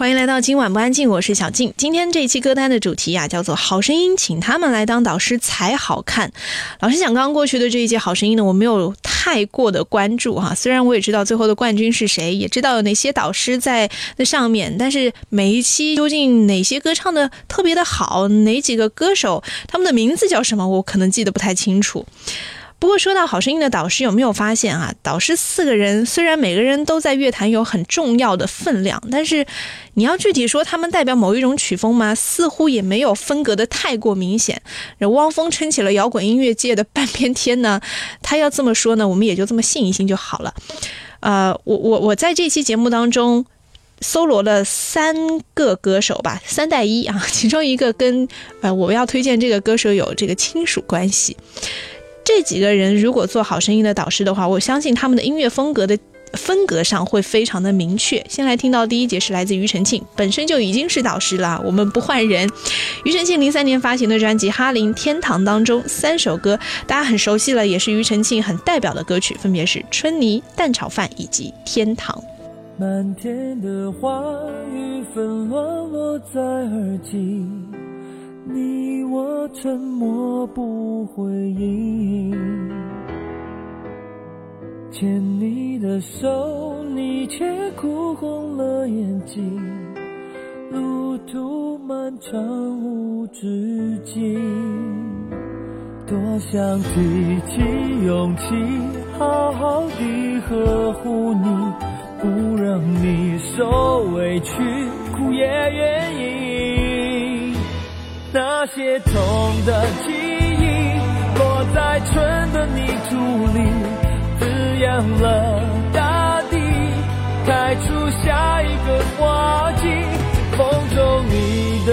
欢迎来到今晚不安静，我是小静。今天这一期歌单的主题啊，叫做《好声音》，请他们来当导师才好看。老实讲，刚刚过去的这一届好声音呢，我没有太过的关注哈。虽然我也知道最后的冠军是谁，也知道有哪些导师在那上面，但是每一期究竟哪些歌唱的特别的好，哪几个歌手他们的名字叫什么，我可能记得不太清楚。不过说到好声音的导师，有没有发现啊？导师四个人虽然每个人都在乐坛有很重要的分量，但是你要具体说他们代表某一种曲风吗？似乎也没有分隔的太过明显。汪峰撑起了摇滚音乐界的半边天呢，他要这么说呢，我们也就这么信一信就好了。呃，我我我在这期节目当中搜罗了三个歌手吧，三带一啊，其中一个跟呃我要推荐这个歌手有这个亲属关系。这几个人如果做好声音的导师的话，我相信他们的音乐风格的风格上会非常的明确。先来听到第一节是来自庾澄庆，本身就已经是导师了，我们不换人。庾澄庆零三年发行的专辑《哈林天堂》当中三首歌，大家很熟悉了，也是庾澄庆很代表的歌曲，分别是《春泥》《蛋炒饭》以及《天堂》。满天的花雨纷乱落在耳际。你我沉默不回应，牵你的手，你却哭红了眼睛。路途漫长无止境，多想提起勇气，好好地呵护你，不让你受委屈，哭也愿意。那些痛的记忆，落在春的泥土里，滋养了大地，开出下一个花季。风中你的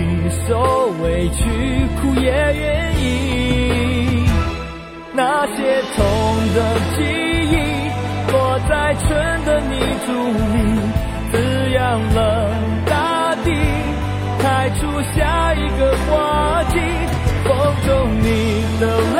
受委屈，哭也愿意。那些痛的记忆，落在春的泥土里，滋养了大地，开出下一个花季。风中你的泪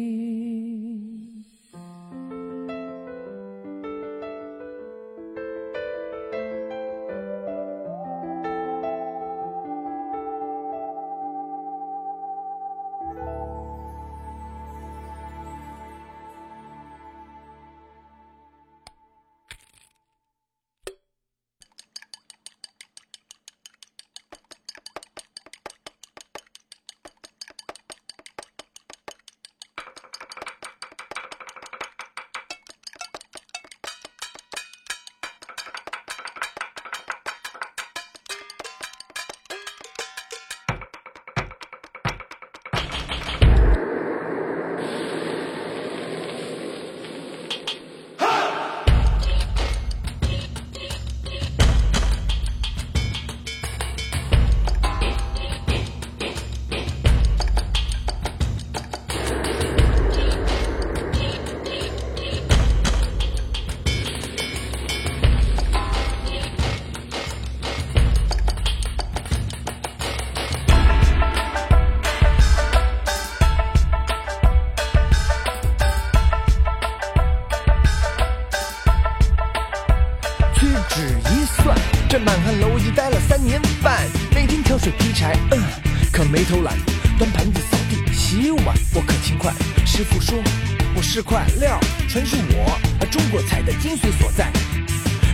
是块料，全是我中国菜的精髓所在。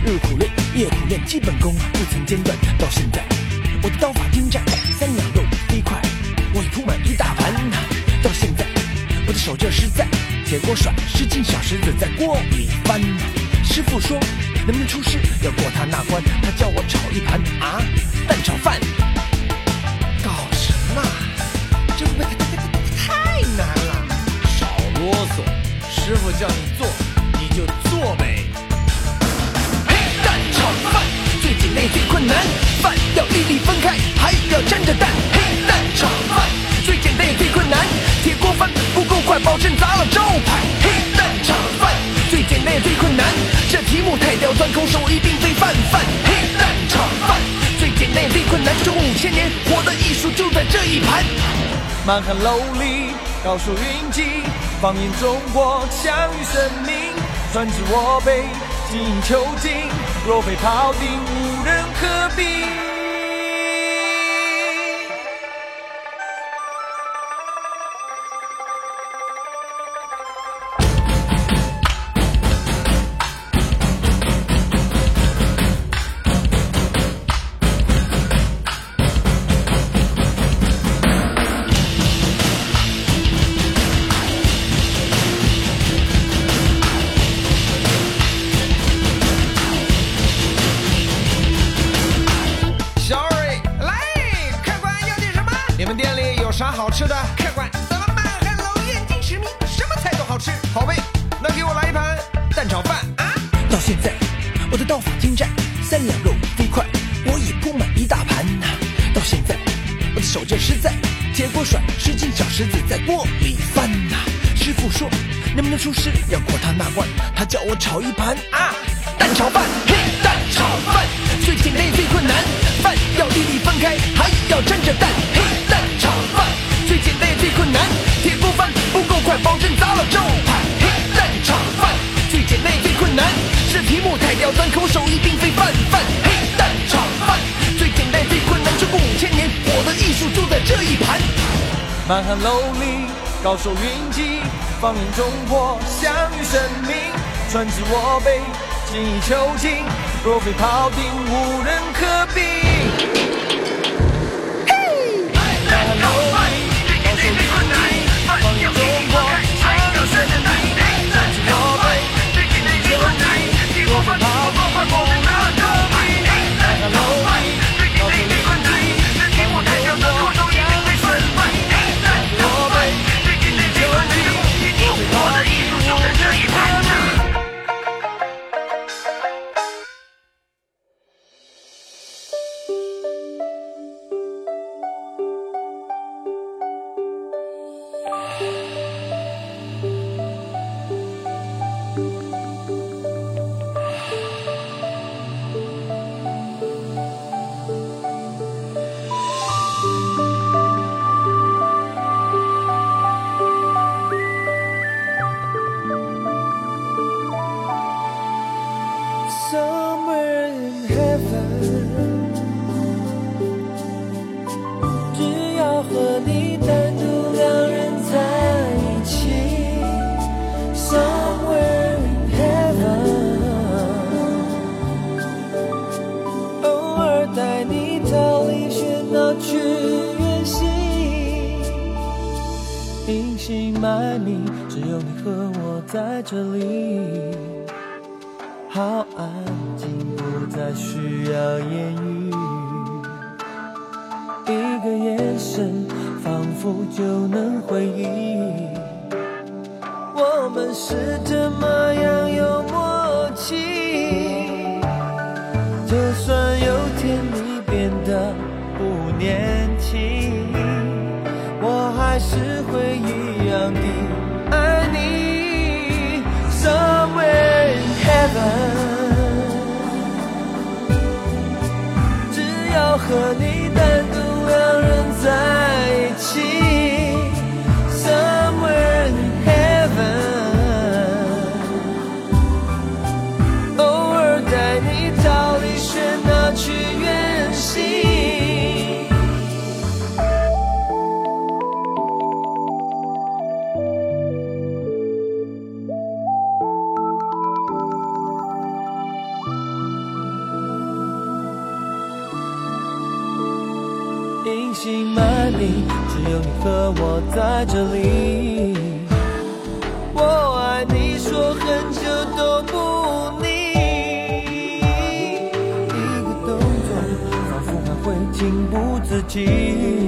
日苦练，夜苦练，基本功不曾间断。到现在，我的刀法精湛，三两肉飞快，我已铺满一大盘。到现在，我的手劲实在，铁锅甩，十斤小石子在锅里翻。师傅说能不能出师，要过他那关，他叫我炒一盘啊蛋炒饭。搞什么？这太太太太难了？少啰嗦，师傅叫你做你就做呗。嘿，蛋炒饭最简单也最困难，饭要粒粒分开，还要沾着蛋。嘿，蛋炒饭最简单也最困难，铁锅翻不够快，保证砸了招牌。嘿，蛋炒饭最简单也最困难，这题目太刁钻，空手一定非泛泛。嘿，蛋炒饭最简单也最困难，中五千年我的艺术就在这一盘。满汉楼里高手云集，放眼中国享誉盛名。传至我辈，精英囚禁，若非庖丁，无人可比。一大盘呐。到现在，我的手劲实在，铁锅甩，十斤小石子在锅里翻呐。师傅说，能不能出师，要过他那关，他叫我炒一盘啊蛋炒饭。嘿，蛋炒饭最简单也最困难，饭要粒粒分开，还要沾着蛋。嘿，蛋炒饭最简单也最困难，铁锅翻不够快，保证砸了招牌。嘿，蛋炒饭最简单也最困难，这题目太刁钻，口手艺并非泛泛。嘿，蛋炒饭最简单也最困难，中国五千年，我的艺术就在这一盘。满汉楼里高手云集，放眼中国享誉盛名。传至我辈，精益求精，若非庖丁，无人可比。满汉楼里高手云集，放眼中国享誉盛名。传至我辈，精益求精，若非庖丁，无人可比。somewhere in heaven 只要和你单独两人在一起 somewhere in heaven 偶尔带你逃离喧闹去远行隐姓埋名只有你和我在这里。好安再需要言语。一个眼神，仿佛就能回忆，我们是这么样有默契。和我在这里。我爱你，说很久都不腻。一个动作，仿佛还会情不自禁。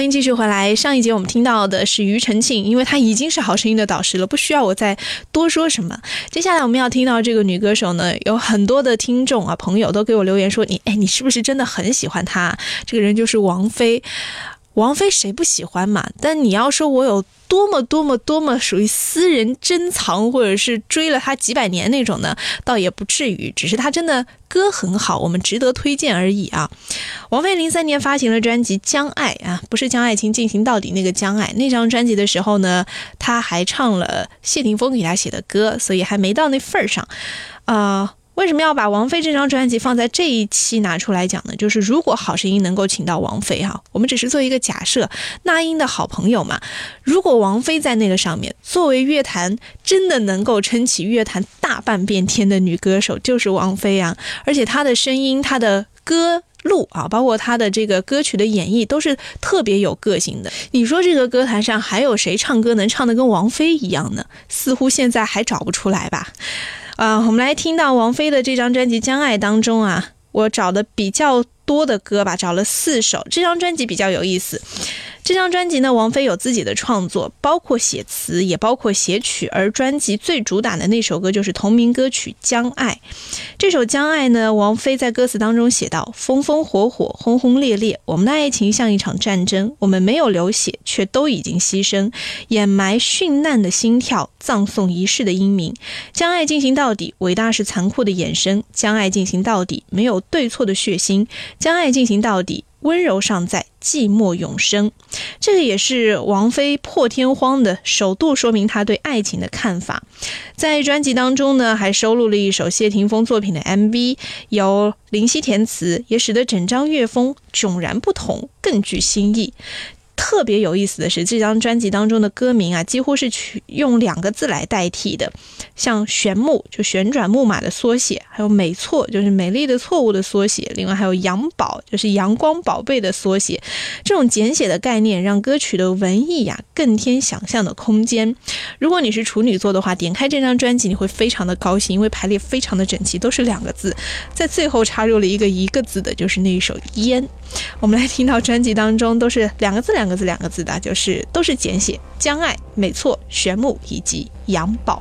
欢迎继续回来。上一节我们听到的是庾澄庆，因为他已经是好声音的导师了，不需要我再多说什么。接下来我们要听到这个女歌手呢，有很多的听众啊朋友都给我留言说你，哎，你是不是真的很喜欢她？这个人就是王菲。王菲谁不喜欢嘛？但你要说我有多么多么多么属于私人珍藏，或者是追了她几百年那种呢，倒也不至于。只是她真的歌很好，我们值得推荐而已啊。王菲零三年发行了专辑《将爱》啊，不是将爱情进行到底那个将爱。那张专辑的时候呢，她还唱了谢霆锋给她写的歌，所以还没到那份儿上。啊、为什么要把王菲这张专辑放在这一期拿出来讲呢？就是如果《好声音》能够请到王菲哈，我们只是做一个假设，那英的好朋友嘛，如果王菲在那个上面，作为乐坛真的能够撑起乐坛大半边天的女歌手，就是王菲啊！而且她的声音，她的歌。路啊，包括她的这个歌曲的演绎都是特别有个性的。你说这个歌坛上还有谁唱歌能唱得跟王菲一样呢？似乎现在还找不出来吧。啊，我们来听到王菲的这张专辑《将爱》当中啊，我找的比较多的歌吧，找了四首。这张专辑比较有意思。这张专辑呢，王菲有自己的创作，包括写词，也包括写曲。而专辑最主打的那首歌就是同名歌曲《将爱》。这首《将爱》呢，王菲在歌词当中写道：“风风火火，轰轰烈烈，我们的爱情像一场战争，我们没有流血，却都已经牺牲，掩埋殉难的心跳，葬送一世的英名。将爱进行到底，伟大是残酷的眼神；将爱进行到底，没有对错的血腥；将爱进行到底。”温柔尚在，寂寞永生。这个也是王菲破天荒的首度说明她对爱情的看法。在专辑当中呢，还收录了一首谢霆锋作品的 MV，由林夕填词，也使得整张乐风迥然不同，更具新意。特别有意思的是，这张专辑当中的歌名啊，几乎是取用两个字来代替的，像“旋木”就旋转木马的缩写，还有“美错”就是美丽的错误的缩写，另外还有“阳宝”就是阳光宝贝的缩写。这种简写的概念让歌曲的文艺呀更添想象的空间。如果你是处女座的话，点开这张专辑你会非常的高兴，因为排列非常的整齐，都是两个字，在最后插入了一个一个字的，就是那一首《烟》。我们来听到专辑当中都是两个字两个字两个字的，就是都是简写，江爱、美错、玄木以及杨宝。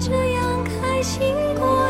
这样开心过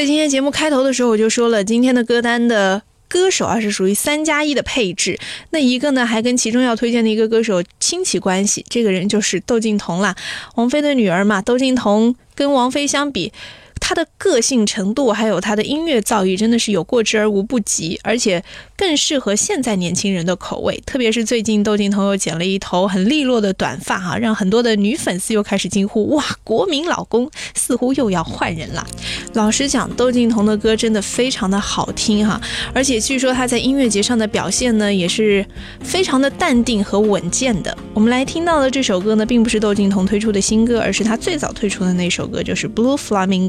在今天节目开头的时候，我就说了，今天的歌单的歌手啊是属于三加一的配置。那一个呢，还跟其中要推荐的一个歌手亲戚关系，这个人就是窦靖童啦，王菲的女儿嘛。窦靖童跟王菲相比。他的个性程度，还有他的音乐造诣，真的是有过之而无不及，而且更适合现在年轻人的口味。特别是最近窦靖童又剪了一头很利落的短发，哈，让很多的女粉丝又开始惊呼：“哇，国民老公似乎又要换人了。”老实讲，窦靖童的歌真的非常的好听，哈，而且据说他在音乐节上的表现呢，也是非常的淡定和稳健的。我们来听到的这首歌呢，并不是窦靖童推出的新歌，而是他最早推出的那首歌，就是《Blue Flamingo》。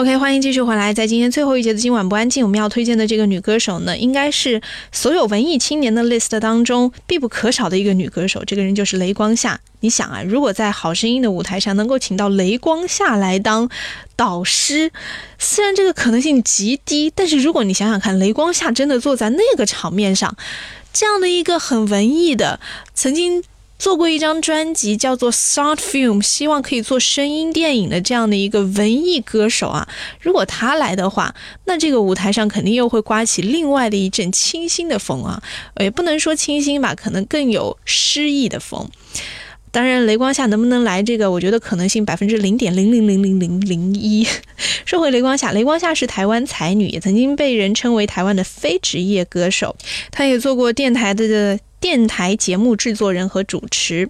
OK，欢迎继续回来。在今天最后一节的今晚不安静，我们要推荐的这个女歌手呢，应该是所有文艺青年的 list 当中必不可少的一个女歌手。这个人就是雷光夏。你想啊，如果在好声音的舞台上能够请到雷光夏来当导师，虽然这个可能性极低，但是如果你想想看，雷光夏真的坐在那个场面上，这样的一个很文艺的，曾经。做过一张专辑叫做《Short Film》，希望可以做声音电影的这样的一个文艺歌手啊，如果他来的话，那这个舞台上肯定又会刮起另外的一阵清新的风啊，也不能说清新吧，可能更有诗意的风。当然，雷光夏能不能来，这个我觉得可能性百分之零点零零零零零零一。说回雷光夏，雷光夏是台湾才女，也曾经被人称为台湾的非职业歌手。她也做过电台的电台节目制作人和主持。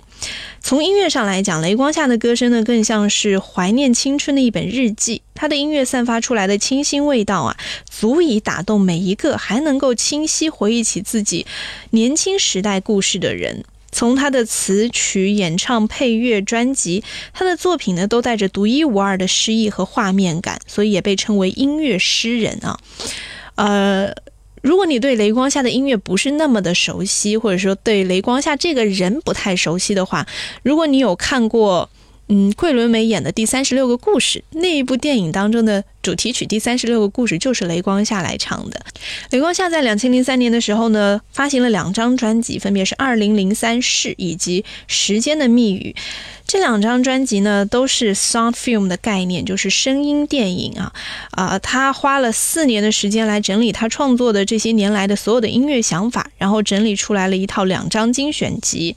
从音乐上来讲，雷光下的歌声呢，更像是怀念青春的一本日记。他的音乐散发出来的清新味道啊，足以打动每一个还能够清晰回忆起自己年轻时代故事的人。从他的词曲、演唱、配乐、专辑，他的作品呢，都带着独一无二的诗意和画面感，所以也被称为音乐诗人啊。呃，如果你对雷光下的音乐不是那么的熟悉，或者说对雷光下这个人不太熟悉的话，如果你有看过。嗯，桂纶镁演的《第三十六个故事》那一部电影当中的主题曲《第三十六个故事》就是雷光夏来唱的。雷光夏在两千零三年的时候呢，发行了两张专辑，分别是《二零零三世》以及《时间的密语》。这两张专辑呢，都是 sound film 的概念，就是声音电影啊。啊，他花了四年的时间来整理他创作的这些年来的所有的音乐想法，然后整理出来了一套两张精选集。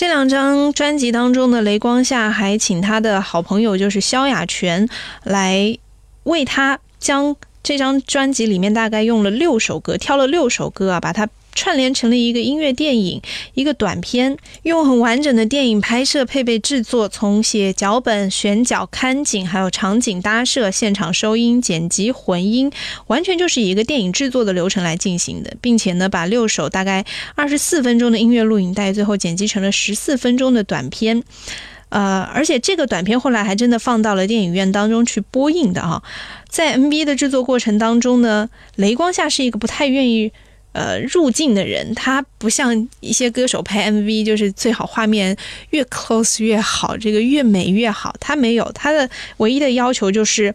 这两张专辑当中的雷光下还请他的好朋友，就是萧亚全，来为他将这张专辑里面大概用了六首歌，挑了六首歌啊，把它。串联成了一个音乐电影，一个短片，用很完整的电影拍摄配备制作，从写脚本、选角、看景，还有场景搭设、现场收音、剪辑、混音，完全就是以一个电影制作的流程来进行的，并且呢，把六首大概二十四分钟的音乐录影带，最后剪辑成了十四分钟的短片。呃，而且这个短片后来还真的放到了电影院当中去播映的哈。在 NBA 的制作过程当中呢，雷光夏是一个不太愿意。呃，入境的人，他不像一些歌手拍 MV，就是最好画面越 close 越好，这个越美越好。他没有，他的唯一的要求就是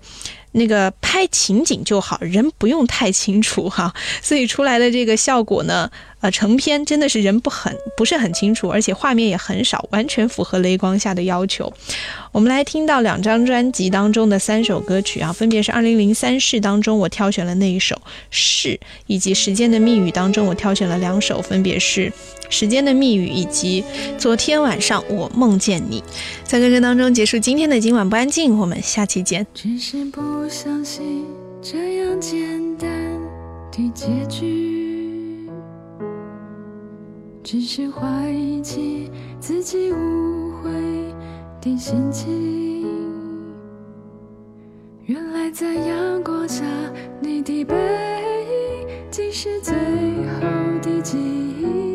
那个拍情景就好，人不用太清楚哈。所以出来的这个效果呢。呃，成片真的是人不很不是很清楚，而且画面也很少，完全符合雷光下的要求。我们来听到两张专辑当中的三首歌曲啊，分别是《二零零三世》当中我挑选了那一首《是》，以及《时间的密语》当中我挑选了两首，分别是《时间的密语》以及《昨天晚上我梦见你》。在歌声当中结束今天的今晚不安静，我们下期见。只是不相信这样简单的结局。只是怀疑起自己误会的心情。原来在阳光下，你的背影竟是最后的记忆。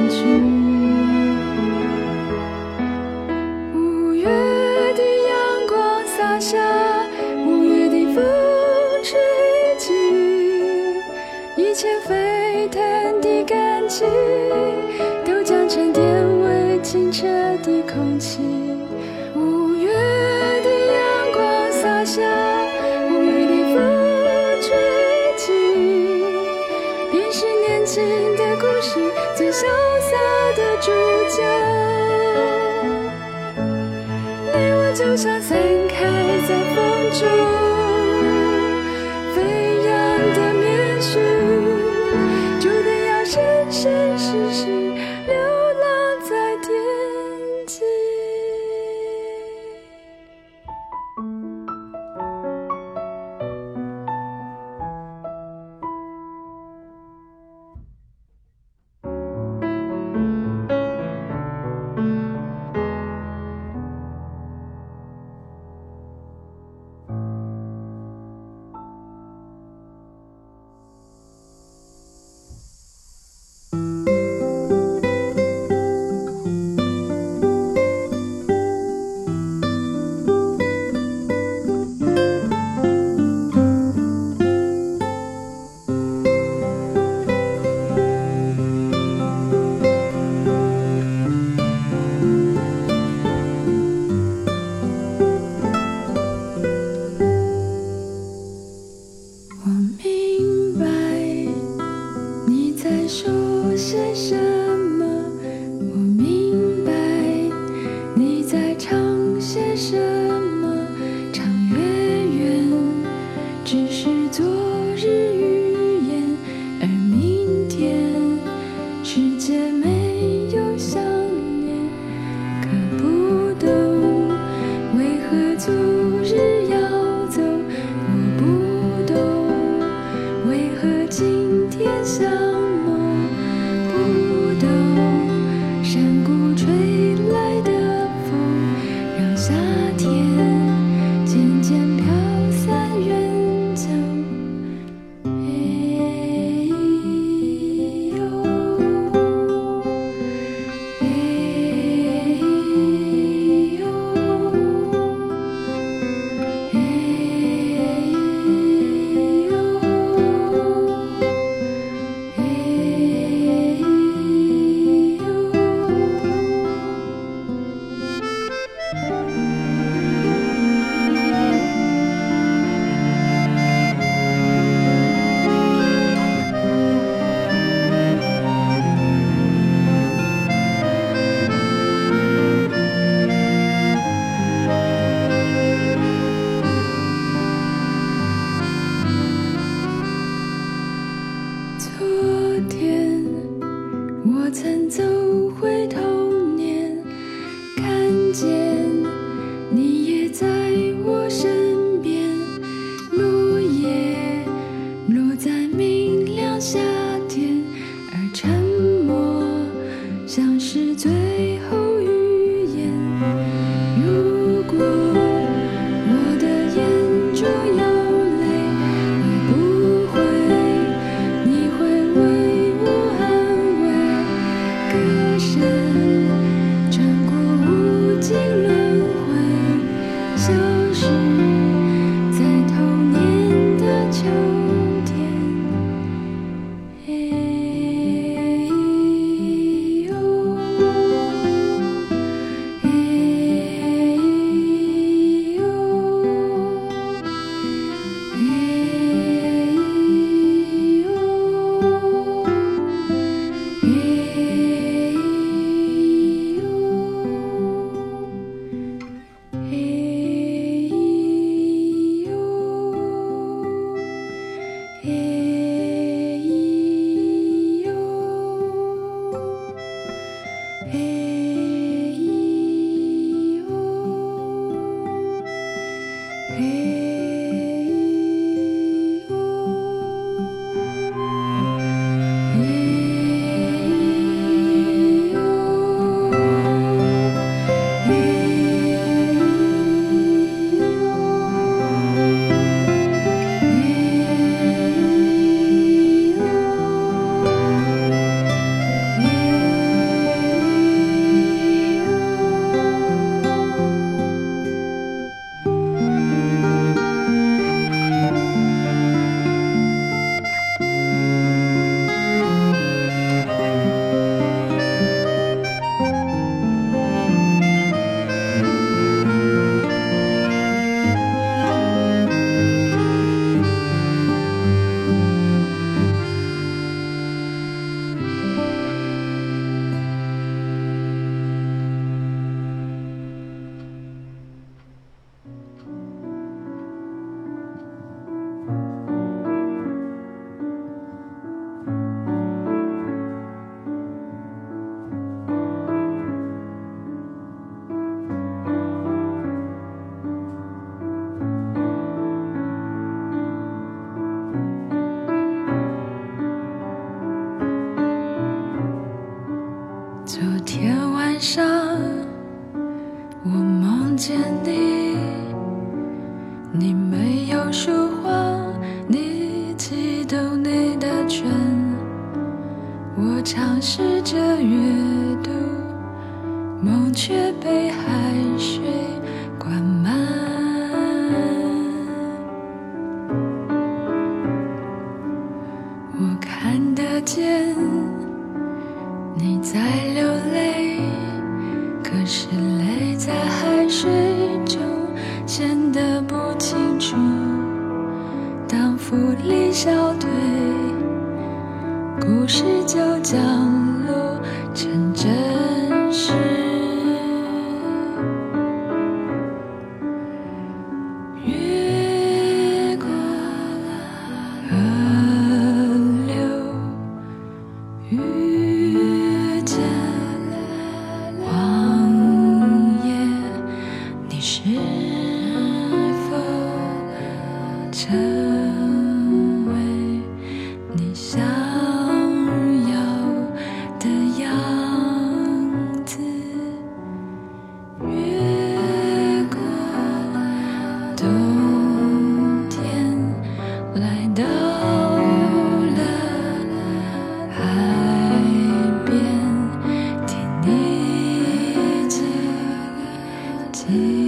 静